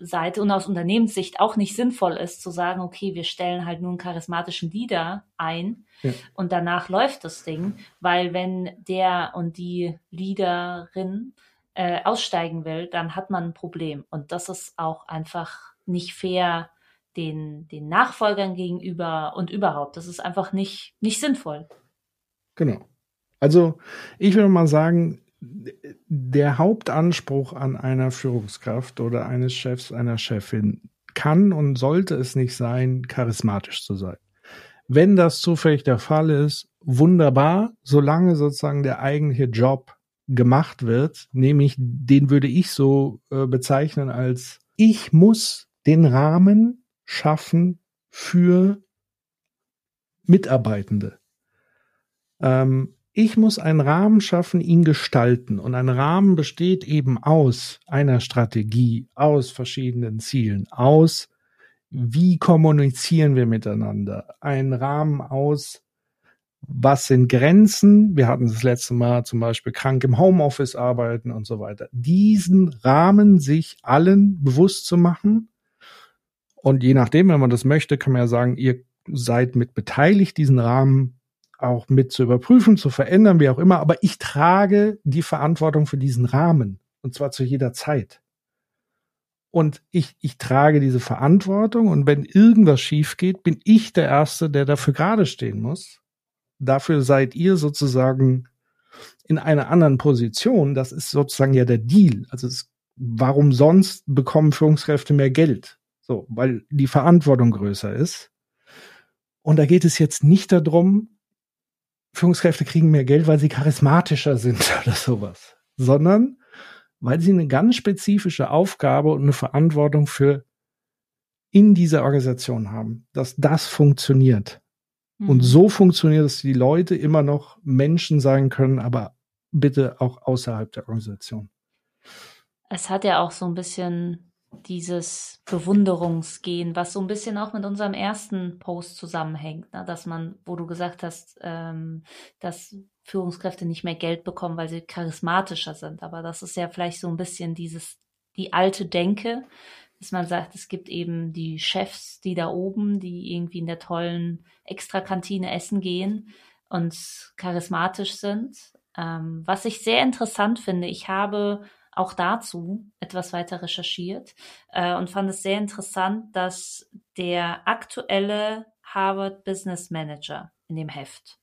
Unternehmensseite und aus Unternehmenssicht auch nicht sinnvoll ist, zu sagen, okay, wir stellen halt nur einen charismatischen Leader ein ja. und danach läuft das Ding, weil wenn der und die Leaderin äh, aussteigen will, dann hat man ein Problem. Und das ist auch einfach nicht fair den, den Nachfolgern gegenüber und überhaupt. Das ist einfach nicht, nicht sinnvoll. Genau. Also ich würde mal sagen, der Hauptanspruch an einer Führungskraft oder eines Chefs, einer Chefin kann und sollte es nicht sein, charismatisch zu sein. Wenn das zufällig der Fall ist, wunderbar, solange sozusagen der eigentliche Job gemacht wird, nämlich den würde ich so äh, bezeichnen als ich muss den Rahmen schaffen für Mitarbeitende. Ähm, ich muss einen Rahmen schaffen, ihn gestalten. Und ein Rahmen besteht eben aus einer Strategie, aus verschiedenen Zielen, aus wie kommunizieren wir miteinander. Ein Rahmen aus, was sind Grenzen? Wir hatten das letzte Mal zum Beispiel krank im Homeoffice arbeiten und so weiter. Diesen Rahmen sich allen bewusst zu machen. Und je nachdem, wenn man das möchte, kann man ja sagen, ihr seid mit beteiligt, diesen Rahmen auch mit zu überprüfen, zu verändern, wie auch immer. Aber ich trage die Verantwortung für diesen Rahmen. Und zwar zu jeder Zeit. Und ich, ich trage diese Verantwortung. Und wenn irgendwas schief geht, bin ich der Erste, der dafür gerade stehen muss. Dafür seid ihr sozusagen in einer anderen Position. Das ist sozusagen ja der Deal. Also es, warum sonst bekommen Führungskräfte mehr Geld? So, weil die Verantwortung größer ist. Und da geht es jetzt nicht darum, Führungskräfte kriegen mehr Geld, weil sie charismatischer sind [LAUGHS] oder sowas, sondern weil sie eine ganz spezifische Aufgabe und eine Verantwortung für in dieser Organisation haben, dass das funktioniert. Mhm. Und so funktioniert, dass die Leute immer noch Menschen sein können, aber bitte auch außerhalb der Organisation. Es hat ja auch so ein bisschen dieses Bewunderungsgehen, was so ein bisschen auch mit unserem ersten Post zusammenhängt, ne? dass man, wo du gesagt hast, ähm, dass Führungskräfte nicht mehr Geld bekommen, weil sie charismatischer sind. Aber das ist ja vielleicht so ein bisschen dieses, die alte Denke, dass man sagt, es gibt eben die Chefs, die da oben, die irgendwie in der tollen Extrakantine essen gehen und charismatisch sind. Ähm, was ich sehr interessant finde, ich habe auch dazu etwas weiter recherchiert äh, und fand es sehr interessant, dass der aktuelle Harvard Business Manager in dem Heft,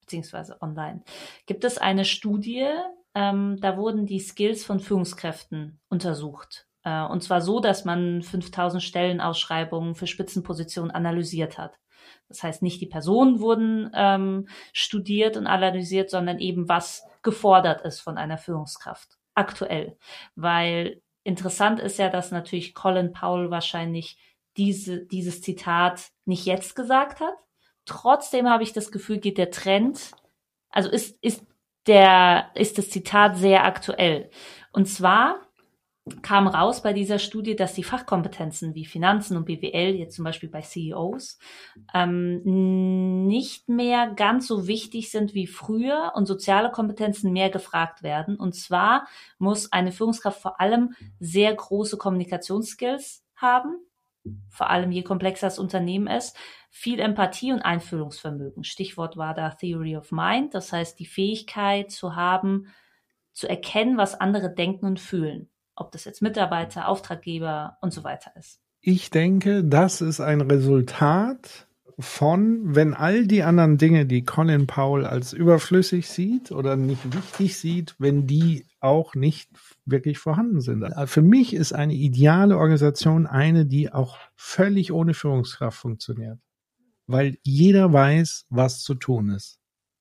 beziehungsweise online, gibt es eine Studie, ähm, da wurden die Skills von Führungskräften untersucht. Äh, und zwar so, dass man 5000 Stellenausschreibungen für Spitzenpositionen analysiert hat. Das heißt, nicht die Personen wurden ähm, studiert und analysiert, sondern eben was gefordert ist von einer Führungskraft aktuell. Weil interessant ist ja, dass natürlich Colin Powell wahrscheinlich diese, dieses Zitat nicht jetzt gesagt hat. Trotzdem habe ich das Gefühl, geht der Trend, also ist, ist der, ist das Zitat sehr aktuell. Und zwar kam raus bei dieser Studie, dass die Fachkompetenzen wie Finanzen und BWL, jetzt zum Beispiel bei CEOs, ähm, nicht mehr ganz so wichtig sind wie früher und soziale Kompetenzen mehr gefragt werden. Und zwar muss eine Führungskraft vor allem sehr große Kommunikationsskills haben, vor allem je komplexer das Unternehmen ist, viel Empathie und Einfühlungsvermögen. Stichwort war da Theory of Mind, das heißt die Fähigkeit zu haben, zu erkennen, was andere denken und fühlen ob das jetzt Mitarbeiter, Auftraggeber und so weiter ist. Ich denke, das ist ein Resultat von, wenn all die anderen Dinge, die Colin Powell als überflüssig sieht oder nicht wichtig sieht, wenn die auch nicht wirklich vorhanden sind. Für mich ist eine ideale Organisation eine, die auch völlig ohne Führungskraft funktioniert. Weil jeder weiß, was zu tun ist,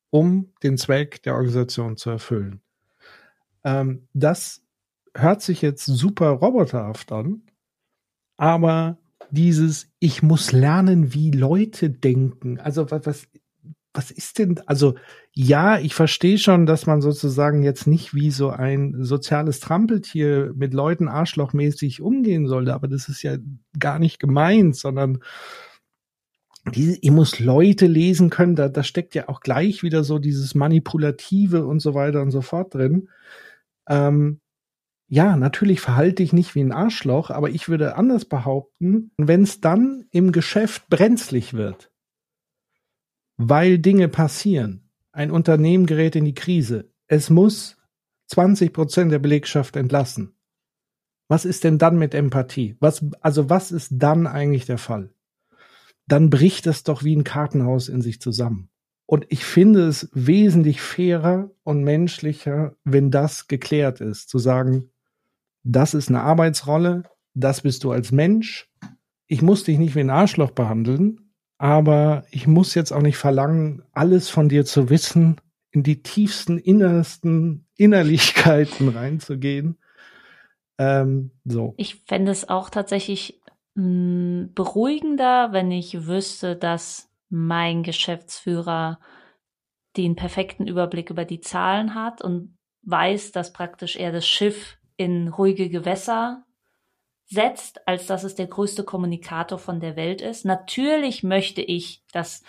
um den Zweck der Organisation zu erfüllen. Ähm, das hört sich jetzt super roboterhaft an, aber dieses, ich muss lernen, wie Leute denken. Also was, was, was ist denn, also ja, ich verstehe schon, dass man sozusagen jetzt nicht wie so ein soziales Trampeltier mit Leuten arschlochmäßig umgehen sollte, aber das ist ja gar nicht gemeint, sondern diese, ich muss Leute lesen können, da, da steckt ja auch gleich wieder so dieses Manipulative und so weiter und so fort drin. Ähm, ja, natürlich verhalte ich nicht wie ein Arschloch, aber ich würde anders behaupten, wenn es dann im Geschäft brenzlig wird, weil Dinge passieren, ein Unternehmen gerät in die Krise, es muss 20 Prozent der Belegschaft entlassen. Was ist denn dann mit Empathie? Was, also was ist dann eigentlich der Fall? Dann bricht es doch wie ein Kartenhaus in sich zusammen. Und ich finde es wesentlich fairer und menschlicher, wenn das geklärt ist, zu sagen, das ist eine Arbeitsrolle, das bist du als Mensch. Ich muss dich nicht wie ein Arschloch behandeln, aber ich muss jetzt auch nicht verlangen, alles von dir zu wissen, in die tiefsten, innersten Innerlichkeiten [LAUGHS] reinzugehen. Ähm, so. Ich fände es auch tatsächlich mh, mm, beruhigender, wenn ich wüsste, dass mein Geschäftsführer den perfekten Überblick über die Zahlen hat und weiß, dass praktisch er das Schiff in ruhige Gewässer setzt, als dass es der größte Kommunikator von der Welt ist. Natürlich möchte ich, dass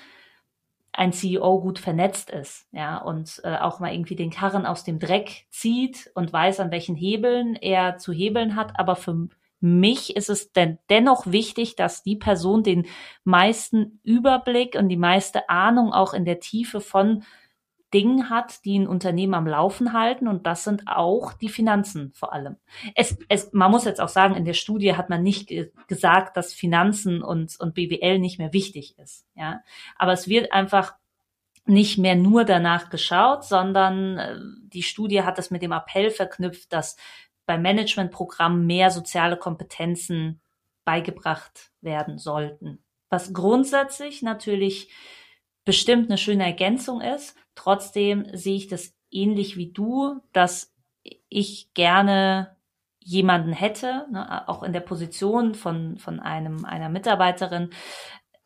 ein CEO gut vernetzt ist, ja, und äh, auch mal irgendwie den Karren aus dem Dreck zieht und weiß, an welchen Hebeln er zu hebeln hat. Aber für mich ist es denn dennoch wichtig, dass die Person den meisten Überblick und die meiste Ahnung auch in der Tiefe von Dingen hat, die ein Unternehmen am Laufen halten. Und das sind auch die Finanzen vor allem. Es, es, man muss jetzt auch sagen, in der Studie hat man nicht ge gesagt, dass Finanzen und, und BWL nicht mehr wichtig ist. Ja, aber es wird einfach nicht mehr nur danach geschaut, sondern äh, die Studie hat das mit dem Appell verknüpft, dass beim Managementprogramm mehr soziale Kompetenzen beigebracht werden sollten. Was grundsätzlich natürlich bestimmt eine schöne Ergänzung ist. Trotzdem sehe ich das ähnlich wie du, dass ich gerne jemanden hätte, ne, auch in der Position von, von einem, einer Mitarbeiterin,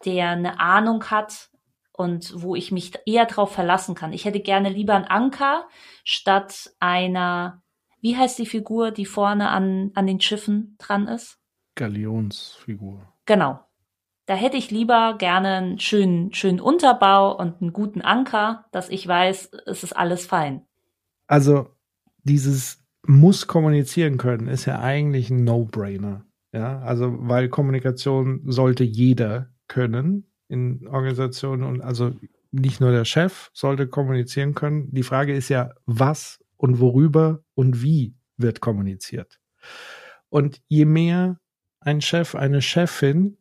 der eine Ahnung hat und wo ich mich eher darauf verlassen kann. Ich hätte gerne lieber einen Anker statt einer, wie heißt die Figur, die vorne an, an den Schiffen dran ist? Galionsfigur. Genau. Da hätte ich lieber gerne einen schönen, schönen Unterbau und einen guten Anker, dass ich weiß, es ist alles fein. Also dieses muss kommunizieren können, ist ja eigentlich ein No-Brainer. Ja, also weil Kommunikation sollte jeder können in Organisationen und also nicht nur der Chef sollte kommunizieren können. Die Frage ist ja, was und worüber und wie wird kommuniziert. Und je mehr ein Chef, eine Chefin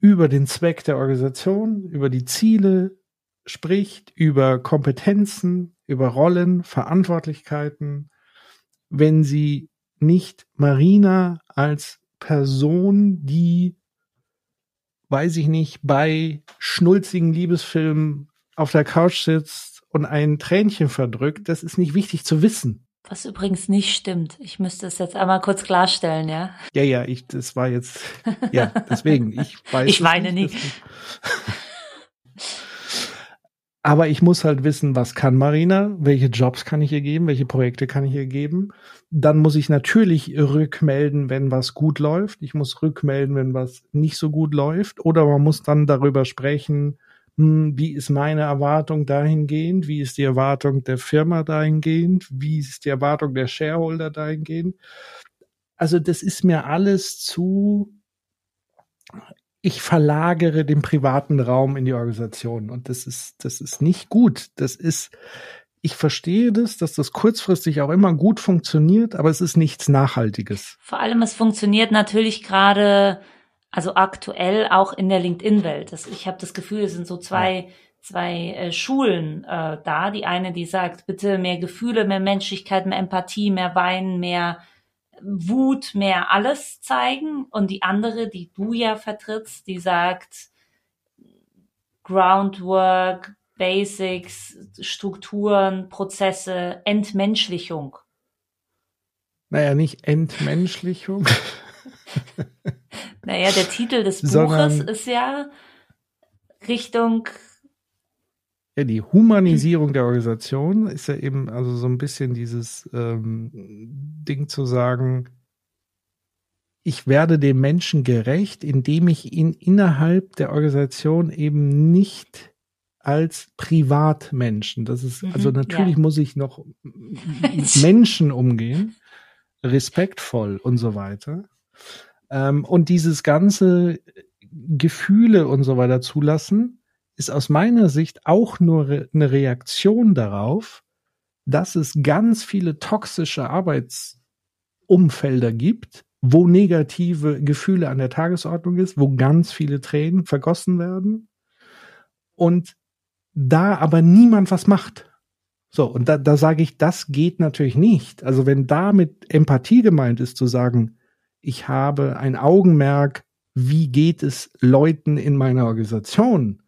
über den Zweck der Organisation, über die Ziele spricht, über Kompetenzen, über Rollen, Verantwortlichkeiten, wenn sie nicht Marina als Person, die, weiß ich nicht, bei schnulzigen Liebesfilmen auf der Couch sitzt und ein Tränchen verdrückt, das ist nicht wichtig zu wissen. Was übrigens nicht stimmt. Ich müsste es jetzt einmal kurz klarstellen, ja? Ja, ja, ich, das war jetzt, ja, [LAUGHS] deswegen, ich weiß. ich weine nicht. [LAUGHS] Aber ich muss halt wissen, was kann Marina, welche Jobs kann ich ihr geben, welche Projekte kann ich ihr geben. Dann muss ich natürlich rückmelden, wenn was gut läuft. Ich muss rückmelden, wenn was nicht so gut läuft. Oder man muss dann darüber sprechen, wie ist meine Erwartung dahingehend, wie ist die Erwartung der Firma dahingehend, wie ist die Erwartung der Shareholder dahingehend. Also das ist mir alles zu, ich verlagere den privaten Raum in die Organisation und das ist, das ist nicht gut. Das ist, ich verstehe das, dass das kurzfristig auch immer gut funktioniert, aber es ist nichts Nachhaltiges. Vor allem, es funktioniert natürlich gerade also aktuell auch in der LinkedIn-Welt. Ich habe das Gefühl, es sind so zwei, zwei äh, Schulen äh, da. Die eine, die sagt, bitte mehr Gefühle, mehr Menschlichkeit, mehr Empathie, mehr Weinen, mehr Wut, mehr alles zeigen. Und die andere, die du ja vertrittst, die sagt, Groundwork, Basics, Strukturen, Prozesse, Entmenschlichung. Naja, nicht Entmenschlichung. [LAUGHS] Naja, der Titel des Buches ist ja Richtung. Ja, die Humanisierung der Organisation ist ja eben also so ein bisschen dieses ähm, Ding zu sagen, ich werde dem Menschen gerecht, indem ich ihn innerhalb der Organisation eben nicht als Privatmenschen, das ist, mhm, also natürlich ja. muss ich noch [LAUGHS] mit Menschen umgehen, respektvoll und so weiter. Ähm, und dieses ganze Gefühle und so weiter zulassen, ist aus meiner Sicht auch nur re eine Reaktion darauf, dass es ganz viele toxische Arbeitsumfelder gibt, wo negative Gefühle an der Tagesordnung ist, wo ganz viele Tränen vergossen werden und da aber niemand was macht. So, und da, da sage ich, das geht natürlich nicht. Also wenn da mit Empathie gemeint ist, zu sagen, ich habe ein Augenmerk wie geht es Leuten in meiner Organisation,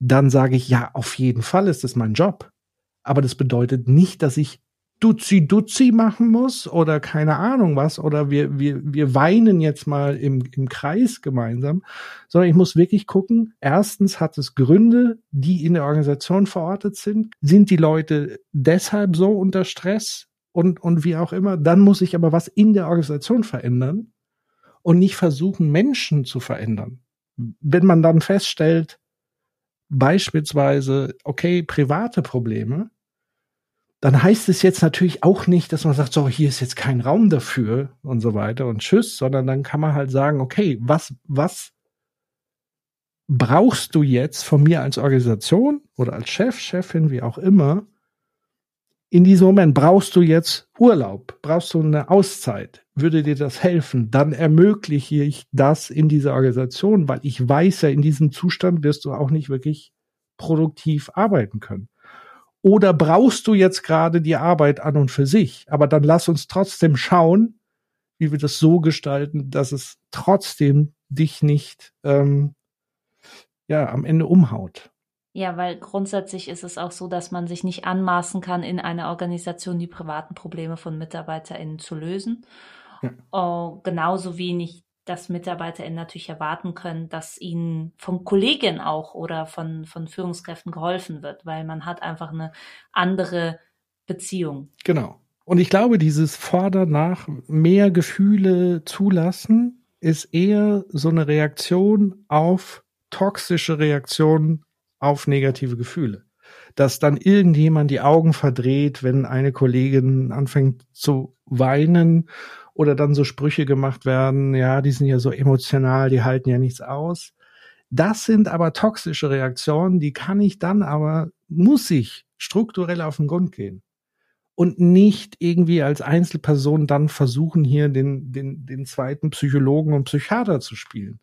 dann sage ich, ja, auf jeden Fall ist das mein Job. Aber das bedeutet nicht, dass ich Duzi Duzi machen muss oder keine Ahnung was oder wir, wir, wir weinen jetzt mal im, im Kreis gemeinsam, sondern ich muss wirklich gucken, erstens hat es Gründe, die in der Organisation verortet sind. Sind die Leute deshalb so unter Stress und, und wie auch immer? Dann muss ich aber was in der Organisation verändern und nicht versuchen, Menschen zu verändern. Wenn man dann feststellt, beispielsweise, okay, private Probleme, dann heißt es jetzt natürlich auch nicht, dass man sagt, so, hier ist jetzt kein Raum dafür und so weiter und tschüss, sondern dann kann man halt sagen, okay, was, was brauchst du jetzt von mir als Organisation oder als Chef, Chefin, wie auch immer, in diesem Moment brauchst du jetzt Urlaub, brauchst du eine Auszeit, würde dir das helfen, dann ermögliche ich das in dieser Organisation, weil ich weiß ja, in diesem Zustand wirst du auch nicht wirklich produktiv arbeiten können. Oder brauchst du jetzt gerade die Arbeit an und für sich? Aber dann lass uns trotzdem schauen, wie wir das so gestalten, dass es trotzdem dich nicht ähm, ja am Ende umhaut. Ja, weil grundsätzlich ist es auch so, dass man sich nicht anmaßen kann, in einer Organisation die privaten Probleme von MitarbeiterInnen zu lösen. Ja. Oh, genauso wenig dass MitarbeiterInnen natürlich erwarten können, dass ihnen von Kollegen auch oder von, von Führungskräften geholfen wird, weil man hat einfach eine andere Beziehung. Genau. Und ich glaube, dieses Fordern nach mehr Gefühle zulassen ist eher so eine Reaktion auf toxische Reaktionen auf negative Gefühle. Dass dann irgendjemand die Augen verdreht, wenn eine Kollegin anfängt zu weinen oder dann so Sprüche gemacht werden, ja, die sind ja so emotional, die halten ja nichts aus. Das sind aber toxische Reaktionen, die kann ich dann aber, muss ich strukturell auf den Grund gehen. Und nicht irgendwie als Einzelperson dann versuchen, hier den, den, den zweiten Psychologen und Psychiater zu spielen.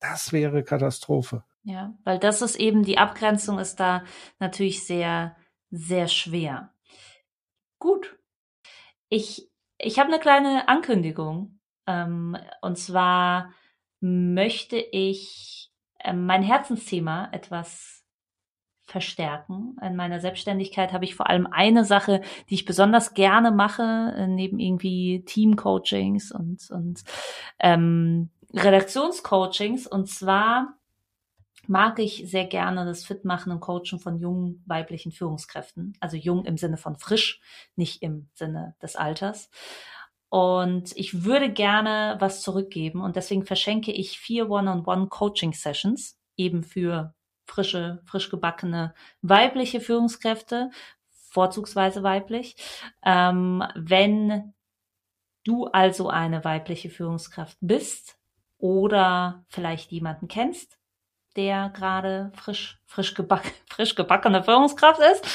Das wäre Katastrophe. Ja, weil das ist eben, die Abgrenzung ist da natürlich sehr, sehr schwer. Gut. Ich ich habe eine kleine Ankündigung. Ähm, und zwar möchte ich äh, mein Herzensthema etwas verstärken. In meiner Selbstständigkeit habe ich vor allem eine Sache, die ich besonders gerne mache, äh, neben irgendwie Teamcoachings und, und ähm, Redaktionscoachings. Und zwar mag ich sehr gerne das Fitmachen und Coachen von jungen weiblichen Führungskräften. Also jung im Sinne von frisch, nicht im Sinne des Alters. Und ich würde gerne was zurückgeben und deswegen verschenke ich vier One-on-One-Coaching-Sessions eben für frische, frisch gebackene weibliche Führungskräfte, vorzugsweise weiblich. Ähm, wenn du also eine weibliche Führungskraft bist oder vielleicht jemanden kennst, der gerade frisch, frisch, geback, [LAUGHS] frisch gebackene Führungskraft ist,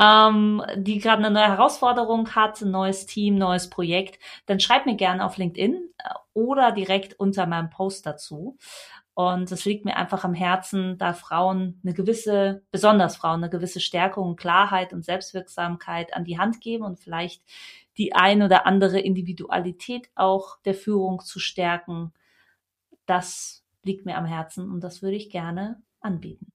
ähm, die gerade eine neue Herausforderung hat, ein neues Team, neues Projekt, dann schreib mir gerne auf LinkedIn äh, oder direkt unter meinem Post dazu. Und es liegt mir einfach am Herzen, da Frauen eine gewisse, besonders Frauen, eine gewisse Stärkung, Klarheit und Selbstwirksamkeit an die Hand geben und vielleicht die ein oder andere Individualität auch der Führung zu stärken. Das liegt mir am Herzen und das würde ich gerne anbieten.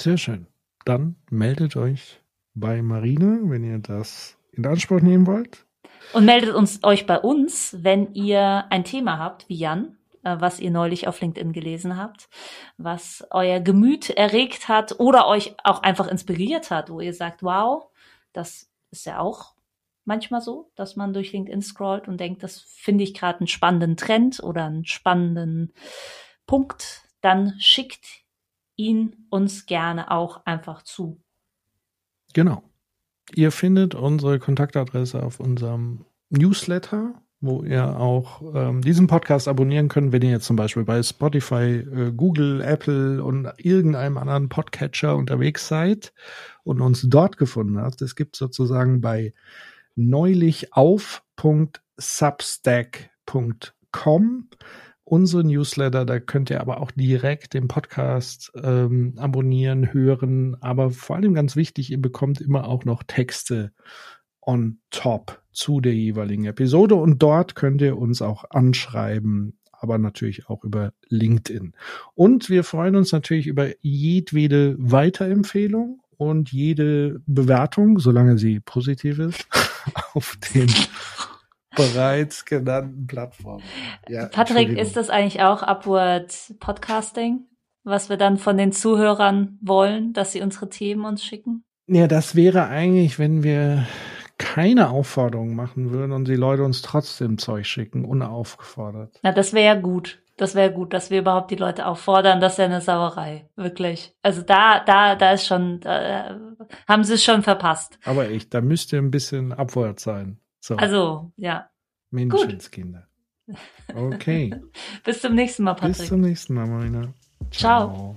Sehr schön. Dann meldet euch bei Marine, wenn ihr das in Anspruch nehmen wollt. Und meldet uns euch bei uns, wenn ihr ein Thema habt, wie Jan, äh, was ihr neulich auf LinkedIn gelesen habt, was euer Gemüt erregt hat oder euch auch einfach inspiriert hat, wo ihr sagt, wow, das ist ja auch manchmal so, dass man durch LinkedIn scrollt und denkt, das finde ich gerade einen spannenden Trend oder einen spannenden Punkt, dann schickt ihn uns gerne auch einfach zu. Genau. Ihr findet unsere Kontaktadresse auf unserem Newsletter, wo ihr auch ähm, diesen Podcast abonnieren könnt, wenn ihr jetzt zum Beispiel bei Spotify, äh, Google, Apple und irgendeinem anderen Podcatcher unterwegs seid und uns dort gefunden habt. Es gibt sozusagen bei neulich auf.substack.com. Unsere Newsletter, da könnt ihr aber auch direkt den Podcast ähm, abonnieren, hören. Aber vor allem ganz wichtig, ihr bekommt immer auch noch Texte on top zu der jeweiligen Episode. Und dort könnt ihr uns auch anschreiben aber natürlich auch über LinkedIn. Und wir freuen uns natürlich über jedwede Weiterempfehlung und jede Bewertung, solange sie positiv ist, [LAUGHS] auf den bereits genannten Plattformen. Ja, Patrick, ist das eigentlich auch Upward Podcasting, was wir dann von den Zuhörern wollen, dass sie unsere Themen uns schicken? Ja, das wäre eigentlich, wenn wir keine Aufforderungen machen würden und die Leute uns trotzdem Zeug schicken, unaufgefordert. Na, das wäre ja gut. Das wäre gut, dass wir überhaupt die Leute auffordern. Das ist ja eine Sauerei, wirklich. Also da, da, da ist schon, da, haben sie es schon verpasst. Aber echt, da müsste ein bisschen abwärts sein. So. Also, ja. Menschenskinder. Okay. [LAUGHS] Bis zum nächsten Mal, Patrick. Bis zum nächsten Mal, Marina. Ciao. Ciao.